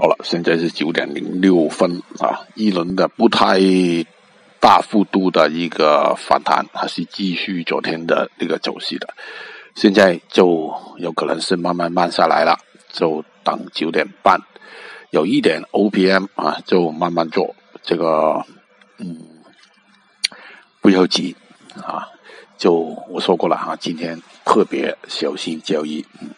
好了，现在是九点零六分啊，一轮的不太大幅度的一个反弹，还是继续昨天的那个走势的，现在就有可能是慢慢慢下来了，就等九点半，有一点 O P M 啊，就慢慢做这个，嗯，不要急啊，就我说过了啊，今天特别小心交易，嗯。